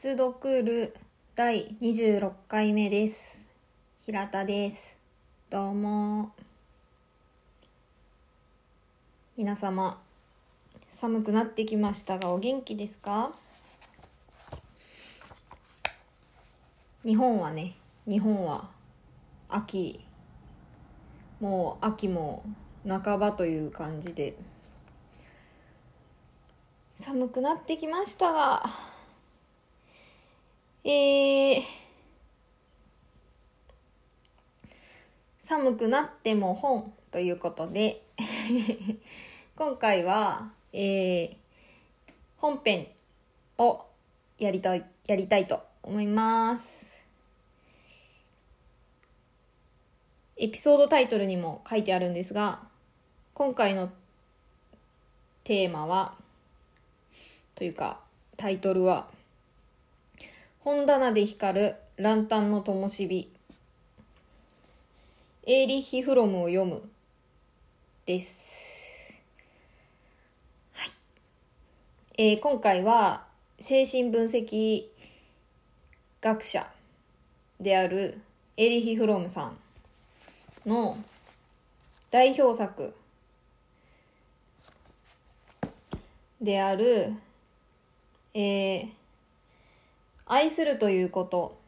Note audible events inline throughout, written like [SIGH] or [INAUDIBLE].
鉄読る第26回目です。平田です。どうも。皆様、寒くなってきましたがお元気ですか？日本はね、日本は秋、もう秋も半ばという感じで、寒くなってきましたが、えー、寒くなっても本ということで今回は、えー、本編をやりたい、やりたいと思います。エピソードタイトルにも書いてあるんですが、今回のテーマは、というか、タイトルは、本棚で光るランタンの灯火。エーリヒ・フロムを読む。です。はい。えー今回は、精神分析学者であるエーリヒ・フロムさんの代表作である、えー愛するということ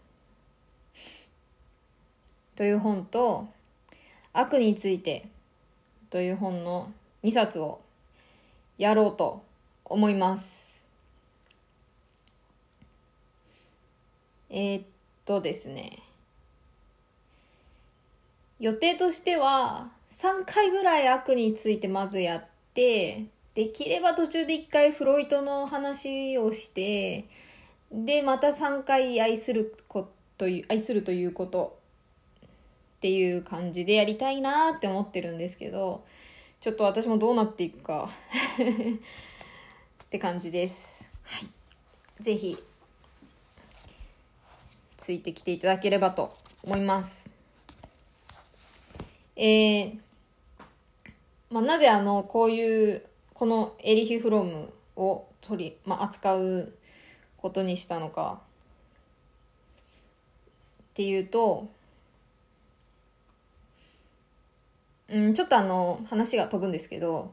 という本と悪についてという本の2冊をやろうと思います。えーっとですね。予定としては3回ぐらい悪についてまずやって、できれば途中で1回フロイトの話をして、で、また3回愛するこという、愛するということっていう感じでやりたいなって思ってるんですけど、ちょっと私もどうなっていくか [LAUGHS] って感じです。はい。ぜひ、ついてきていただければと思います。えー、まあ、なぜあの、こういう、このエリヒ・フロムを取り、まあ、扱うことにしたのか。っていうと、うん、ちょっとあの、話が飛ぶんですけど、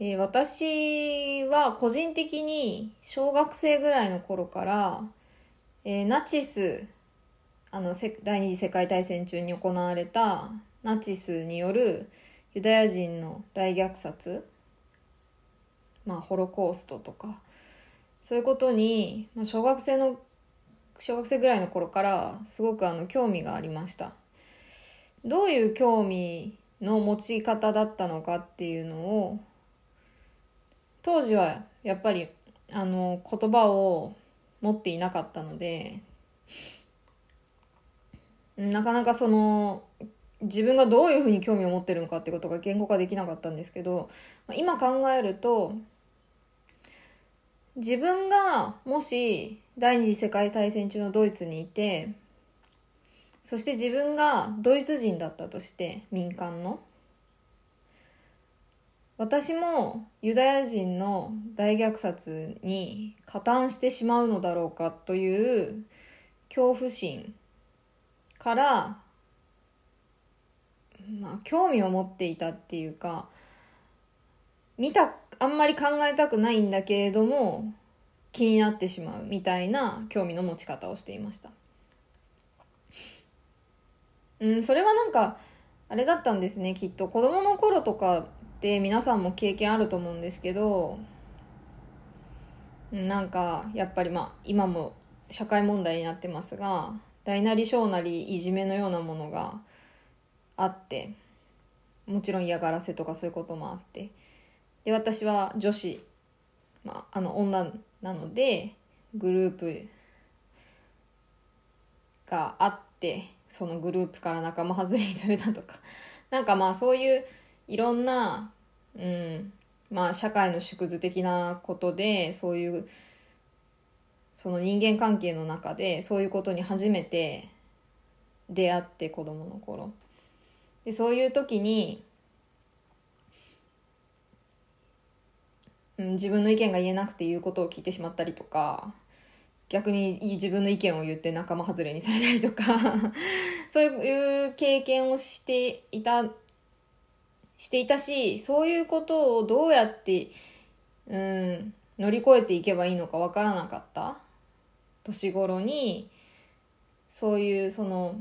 えー私は個人的に小学生ぐらいの頃から、えーナチス、あの、第二次世界大戦中に行われたナチスによるユダヤ人の大虐殺、まあ、ホロコーストとか、そういうことに、まあ、小学生の、小学生ぐらいの頃からすごくあの興味がありました。どういう興味の持ち方だったのかっていうのを、当時はやっぱりあの言葉を持っていなかったので、なかなかその自分がどういうふうに興味を持ってるのかってことが言語化できなかったんですけど、今考えると、自分がもし第二次世界大戦中のドイツにいて、そして自分がドイツ人だったとして、民間の。私もユダヤ人の大虐殺に加担してしまうのだろうかという恐怖心から、まあ、興味を持っていたっていうか、見た、あんまり考えたくないんだけれども、気になってしまうみたいな興味の持ち方をしていました。うん、それはなんか、あれだったんですね、きっと。子供の頃とかって皆さんも経験あると思うんですけど、なんか、やっぱりまあ、今も社会問題になってますが、大なり小なりいじめのようなものがあって、もちろん嫌がらせとかそういうこともあって。で、私は女子、まあ、あの、女なので、グループがあって、そのグループから仲間外れにされたとか。[LAUGHS] なんかまあそういういろんな、うん、まあ社会の縮図的なことで、そういう、その人間関係の中でそういうことに初めて出会って子供の頃。で、そういう時に、うん、自分の意見が言えなくて言うことを聞いてしまったりとか、逆に自分の意見を言って仲間外れにされたりとか [LAUGHS] そういう経験をしていた、していたし、そういうことをどうやって、うん、乗り越えていけばいいのかわからなかった年頃に、そういうその、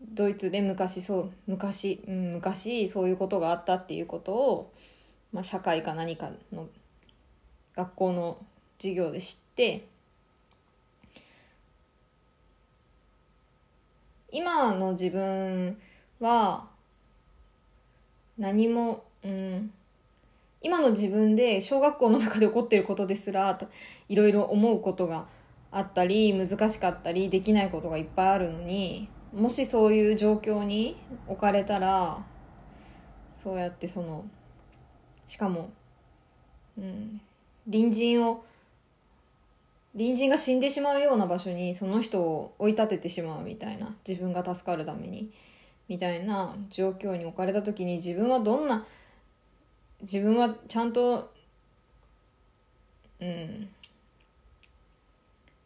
ドイツで昔そう昔、うん、昔そういうことがあったっていうことを、まあ、社会か何かの学校の授業で知って今の自分は何も、うん、今の自分で小学校の中で起こっていることですらいろいろ思うことがあったり難しかったりできないことがいっぱいあるのにもしそういう状況に置かれたらそうやってそのしかも、うん、隣人を隣人が死んでしまうような場所にその人を追い立ててしまうみたいな自分が助かるためにみたいな状況に置かれた時に自分はどんな自分はちゃんとうん。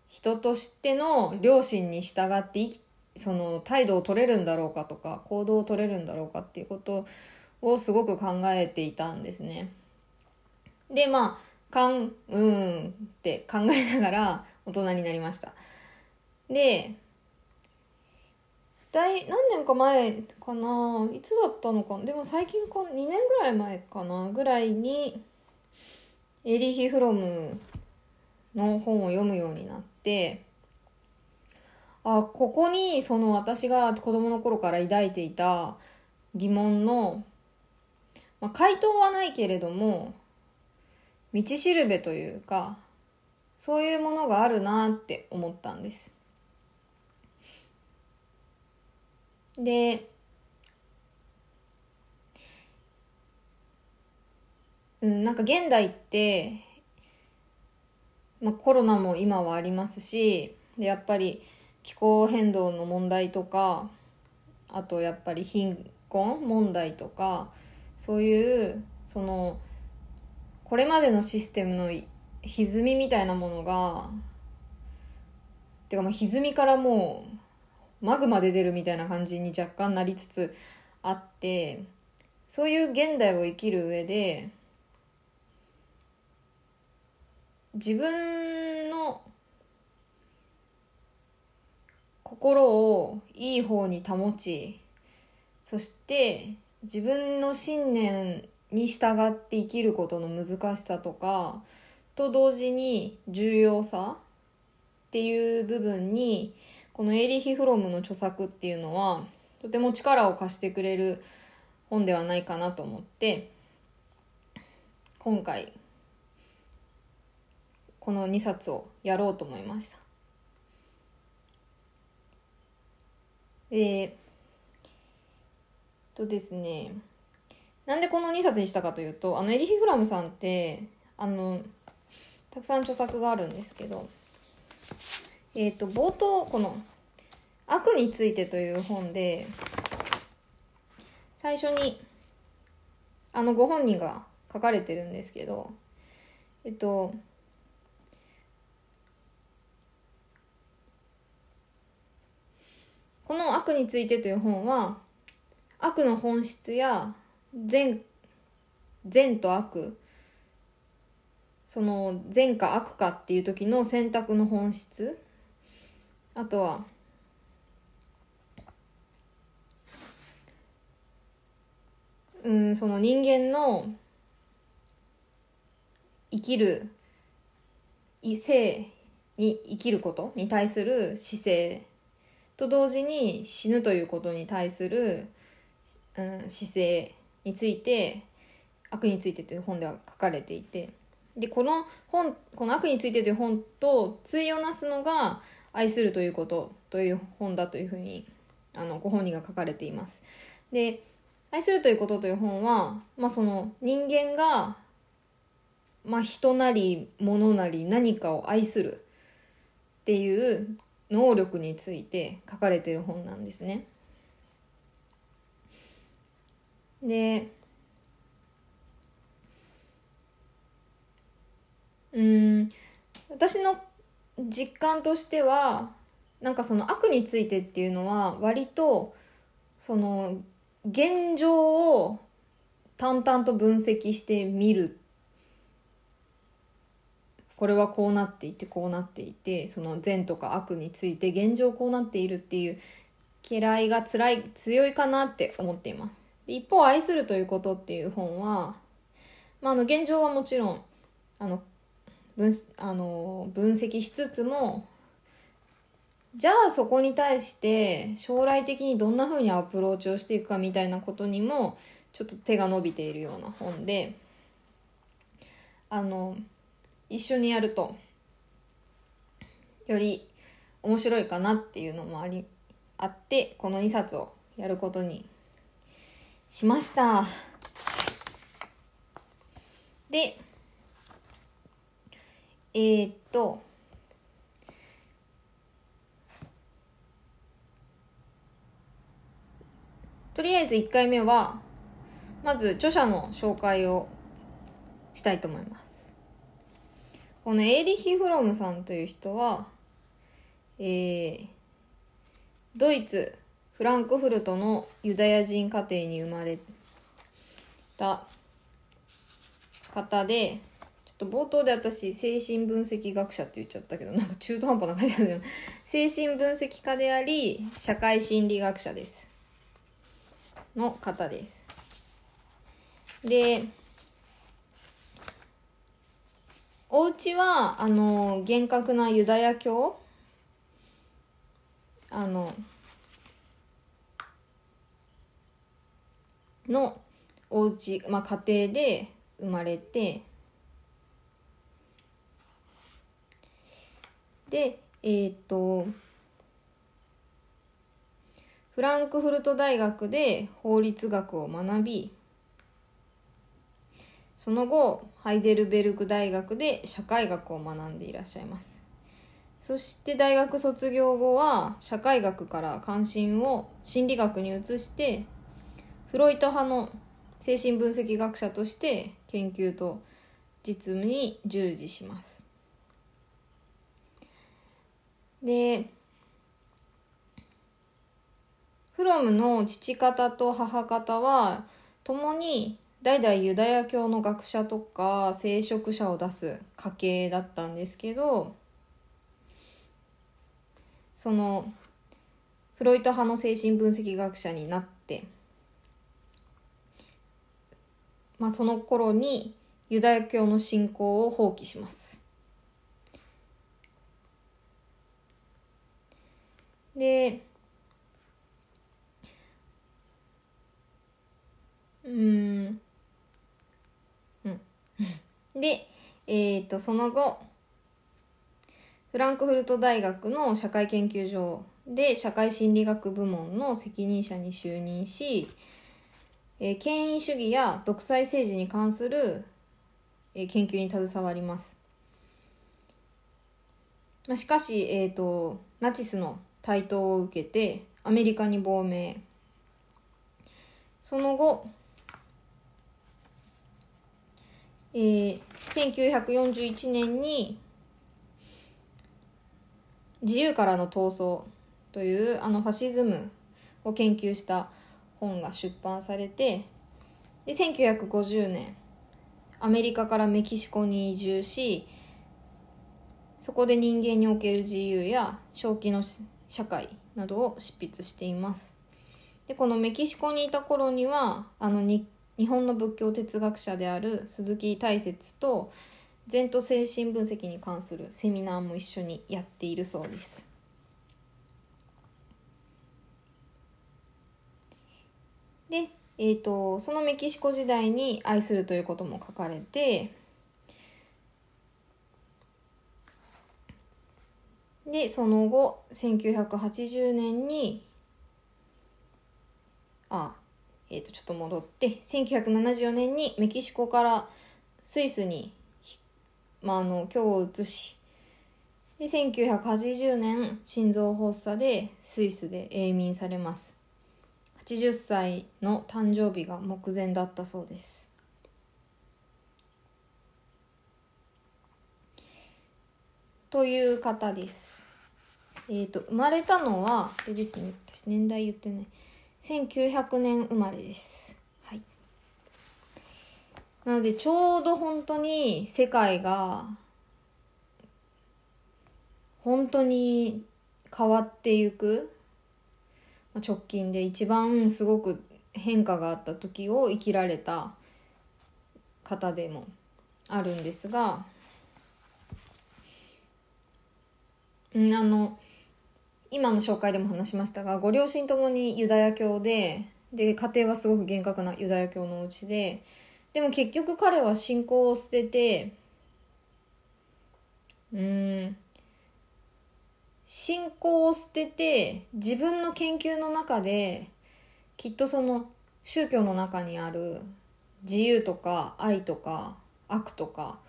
人としての良心に従って生きその態度を取れるんだろうかとか行動を取れるんだろうかっていうことをすごく考えていたんですね。でまあかんうんって考えながら大人になりました。で大何年か前かないつだったのかでも最近か2年ぐらい前かなぐらいにエリヒ・フロムの本を読むようになってあここにその私が子供の頃から抱いていた疑問の、まあ、回答はないけれども道しるべというかそういうものがあるなって思ったんです。でうん、なんか現代って、まあ、コロナも今はありますしでやっぱり気候変動の問題とかあとやっぱり貧困問題とかそういうそのこれまでのシステムの歪みみたいなものがてかまあ歪みからもうマグマで出るみたいな感じに若干なりつつあってそういう現代を生きる上で自分の心をいい方に保ちそして自分の信念に従って生きることの難しさとかと同時に重要さっていう部分にこのエーリヒ・フロムの著作っていうのはとても力を貸してくれる本ではないかなと思って今回この2冊をやろうと思いました。えー、とですね、なんでこの2冊にしたかというと、あの、エリヒ・フラムさんって、あの、たくさん著作があるんですけど、えっ、ー、と、冒頭、この、悪についてという本で、最初に、あの、ご本人が書かれてるんですけど、えっと、この悪についてという本は、悪の本質や善、善と悪、その善か悪かっていう時の選択の本質、あとは、うん、その人間の生きる異性に生きることに対する姿勢と同時に死ぬということに対する、うん、姿勢について悪についてという本では書かれていてでこの本この悪についてという本と対をなすのが愛するということという本だというふうにあのご本人が書かれています。で愛するということという本は、まあ、その人間が、まあ、人なり物なり何かを愛するっていう能力について書かれてる本なんですね。でうん。私の実感としてはなんかその悪についてっていうのは割とその現状を淡々と分析してみる。これはこうなっていてこうなっていてその善とか悪について現状こうなっているっていう嫌いが辛い強いかなって思っています。一方「愛するということ」っていう本は、まあ、あの現状はもちろんあの分あの分析しつつもじゃあそこに対して将来的にどんな風にアプローチをしていくかみたいなことにもちょっと手が伸びているような本であの一緒にやるとより面白いかなっていうのもありあってこの2冊をやることにしました。でえー、っととりあえず1回目はまず著者の紹介をしたいと思いますこのエーリヒ・フロムさんという人はえー、ドイツフランクフルトのユダヤ人家庭に生まれた方でちょっと冒頭で私精神分析学者って言っちゃったけどなんか中途半端な感じなんだけど精神分析家であり社会心理学者ですの方です。で、お家は、あの、厳格なユダヤ教？あの、のお家、まあ家庭で生まれて、で、えっ、と、フランクフルト大学で法律学を学びその後ハイデルベルク大学で社会学を学んでいらっしゃいます。そして大学卒業後は社会学から関心を心理学に移してフロイト派の精神分析学者として研究と実務に従事します。でフロムの父方と母方は共に代々ユダヤ教の学者とか聖職者を出す家系だったんですけどそのフロイト派の精神分析学者になって、まあ、その頃にユダヤ教の信仰を放棄します。でうんうん [LAUGHS] でえっ、ー、とその後フランクフルト大学の社会研究所で社会心理学部門の責任者に就任し、えー、権威主義や独裁政治に関する、えー、研究に携わります。まあ、しかし、えーとナチスの台頭を受けてアメリカに亡命その後えー、1941年に自由からの闘争というあのファシズムを研究した本が出版されてで1950年アメリカからメキシコに移住しそこで人間における自由や正気の社会などを執筆していますでこのメキシコにいた頃にはあの日日本の仏教哲学者である鈴木大拙と禅と精神分析に関するセミナーも一緒にやっているそうです。で、えーと、そのメキシコ時代に愛するということも書かれてでその後1980年にあえー、とちょっと戻って1974年にメキシコからスイスに、まあ、あの今日を移しで1980年心臓発作でスイスで永眠されます。80歳の誕生日が目前だったそうですという方です。えっ、と、生まれたのは、あれですね、私年代言ってない。1900年生まれです。はい。なので、ちょうど本当に世界が、本当に変わっていく、直近で一番すごく変化があった時を生きられた方でもあるんですが、あの、今の紹介でも話しましたが、ご両親ともにユダヤ教で、で、家庭はすごく厳格なユダヤ教のお家で、でも結局彼は信仰を捨てて、うん、信仰を捨てて、自分の研究の中で、きっとその宗教の中にある自由とか愛とか悪とか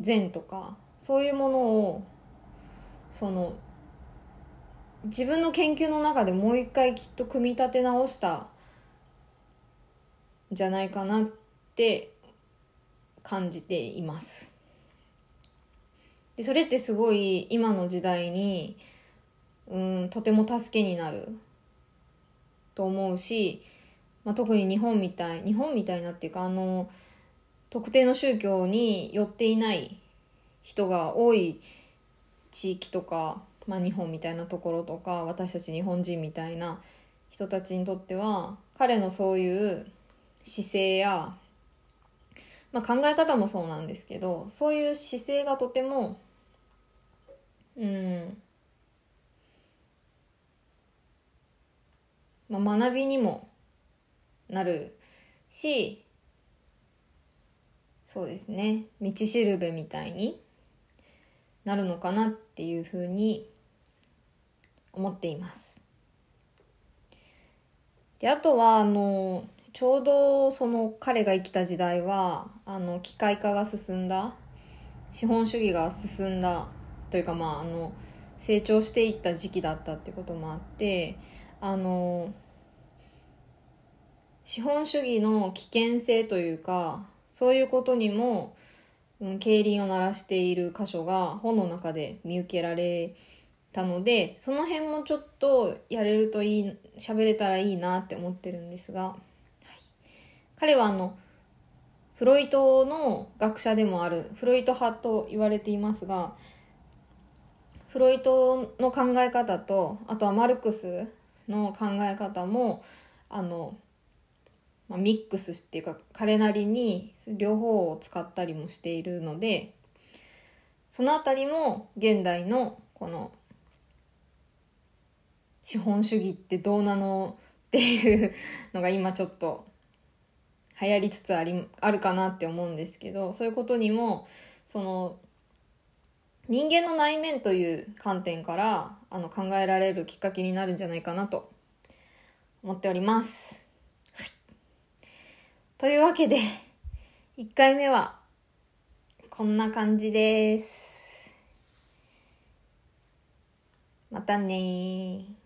善とかそういうものをその自分の研究の中でもう一回きっと組み立て直したじゃないかなって感じています。でそれってすごい今の時代にうんとても助けになると思うし、まあ、特に日本みたい日本みたいなっていうかあの特定の宗教に寄っていない人が多い地域とか、まあ、日本みたいなところとか私たち日本人みたいな人たちにとっては彼のそういう姿勢や、まあ、考え方もそうなんですけどそういう姿勢がとてもうんまあ、学びにもなるしそうですね道しるべみたいになるのかなっていうふうに思っています。であとはあのちょうどその彼が生きた時代はあの機械化が進んだ資本主義が進んだというかまああの成長していった時期だったってこともあってあの資本主義の危険性というかそういうことにも、うん、競輪を鳴らしている箇所が本の中で見受けられたのでその辺もちょっとやれるといい喋れたらいいなって思ってるんですが、はい、彼はあのフロイトの学者でもあるフロイト派と言われていますがフロイトの考え方とあとはマルクスの考え方もあの、まあ、ミックスっていうか彼なりに両方を使ったりもしているのでそのあたりも現代のこの資本主義ってどうなのっていうのが今ちょっと流行りつつありあるかなって思うんですけどそういうことにもその人間の内面という観点からあの考えられるきっかけになるんじゃないかなと思っております。はい、というわけで1回目はこんな感じです。またね